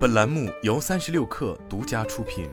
本栏目由三十六氪独家出品。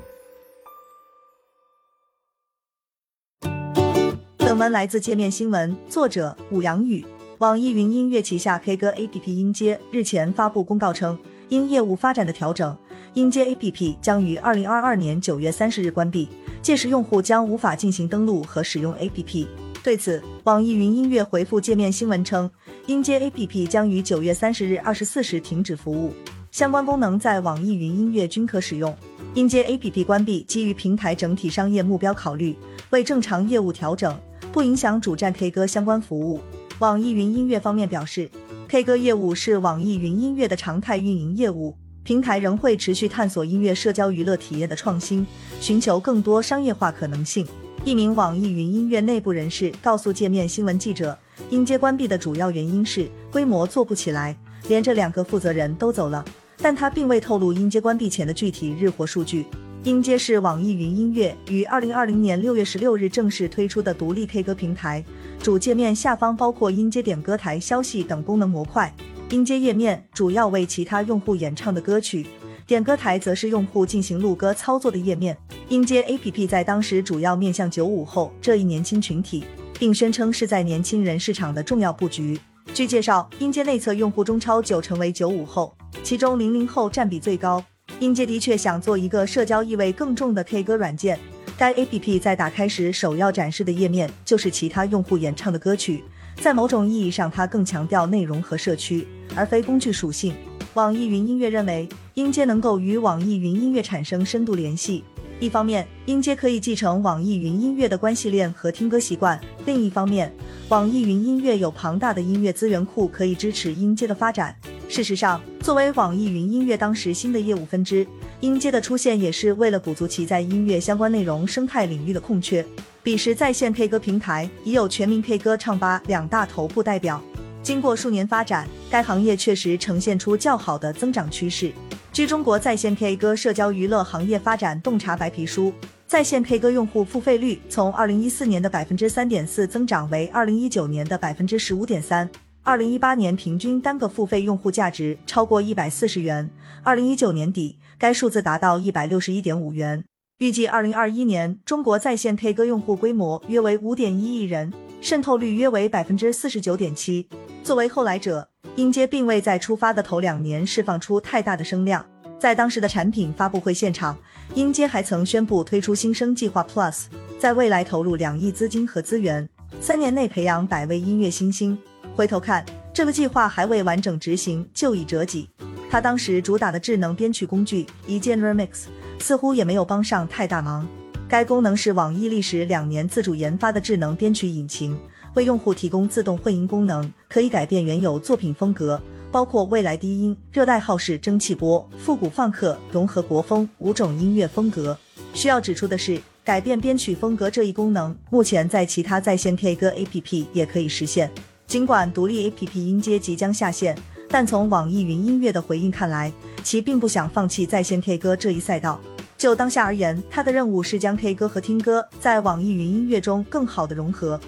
本文来自界面新闻，作者武阳宇。网易云音乐旗下 K 歌 APP 音阶日前发布公告称，因业务发展的调整，音阶 APP 将于二零二二年九月三十日关闭，届时用户将无法进行登录和使用 APP。对此，网易云音乐回复界面新闻称，音阶 APP 将于九月三十日二十四时停止服务，相关功能在网易云音乐均可使用。音阶 APP 关闭基于平台整体商业目标考虑，为正常业务调整，不影响主站 K 歌相关服务。网易云音乐方面表示，K 歌业务是网易云音乐的常态运营业务，平台仍会持续探索音乐社交娱乐体验的创新，寻求更多商业化可能性。一名网易云音乐内部人士告诉界面新闻记者，音阶关闭的主要原因是规模做不起来，连着两个负责人都走了，但他并未透露音阶关闭前的具体日活数据。音阶是网易云音乐于二零二零年六月十六日正式推出的独立 K 歌平台。主界面下方包括音阶点歌台、消息等功能模块。音阶页面主要为其他用户演唱的歌曲，点歌台则是用户进行录歌操作的页面。音阶 APP 在当时主要面向九五后这一年轻群体，并宣称是在年轻人市场的重要布局。据介绍，音阶内测用户中超九成为九五后，其中零零后占比最高。音阶的确想做一个社交意味更重的 K 歌软件。该 APP 在打开时首要展示的页面就是其他用户演唱的歌曲，在某种意义上，它更强调内容和社区，而非工具属性。网易云音乐认为，音阶能够与网易云音乐产生深度联系。一方面，音阶可以继承网易云音乐的关系链和听歌习惯；另一方面，网易云音乐有庞大的音乐资源库，可以支持音阶的发展。事实上，作为网易云音乐当时新的业务分支，音阶的出现也是为了补足其在音乐相关内容生态领域的空缺。彼时，在线 K 歌平台已有全民 K 歌唱吧两大头部代表。经过数年发展，该行业确实呈现出较好的增长趋势。据《中国在线 K 歌社交娱乐行业发展洞察白皮书》，在线 K 歌用户付费率从二零一四年的百分之三点四增长为二零一九年的百分之十五点三。二零一八年平均单个付费用户价值超过一百四十元，二零一九年底该数字达到一百六十一点五元。预计二零二一年中国在线 K 歌用户规模约为五点一亿人，渗透率约为百分之四十九点七。作为后来者，音阶并未在出发的头两年释放出太大的声量。在当时的产品发布会现场，音阶还曾宣布推出新生计划 Plus，在未来投入两亿资金和资源，三年内培养百位音乐新星。回头看，这个计划还未完整执行就已折戟。他当时主打的智能编曲工具一键 Remix 似乎也没有帮上太大忙。该功能是网易历时两年自主研发的智能编曲引擎，为用户提供自动混音功能，可以改变原有作品风格，包括未来低音、热带号式蒸汽波、复古放克、融合国风五种音乐风格。需要指出的是，改变编曲风格这一功能，目前在其他在线 K 歌 APP 也可以实现。尽管独立 APP 音阶即将下线，但从网易云音乐的回应看来，其并不想放弃在线 K 歌这一赛道。就当下而言，它的任务是将 K 歌和听歌在网易云音乐中更好的融合。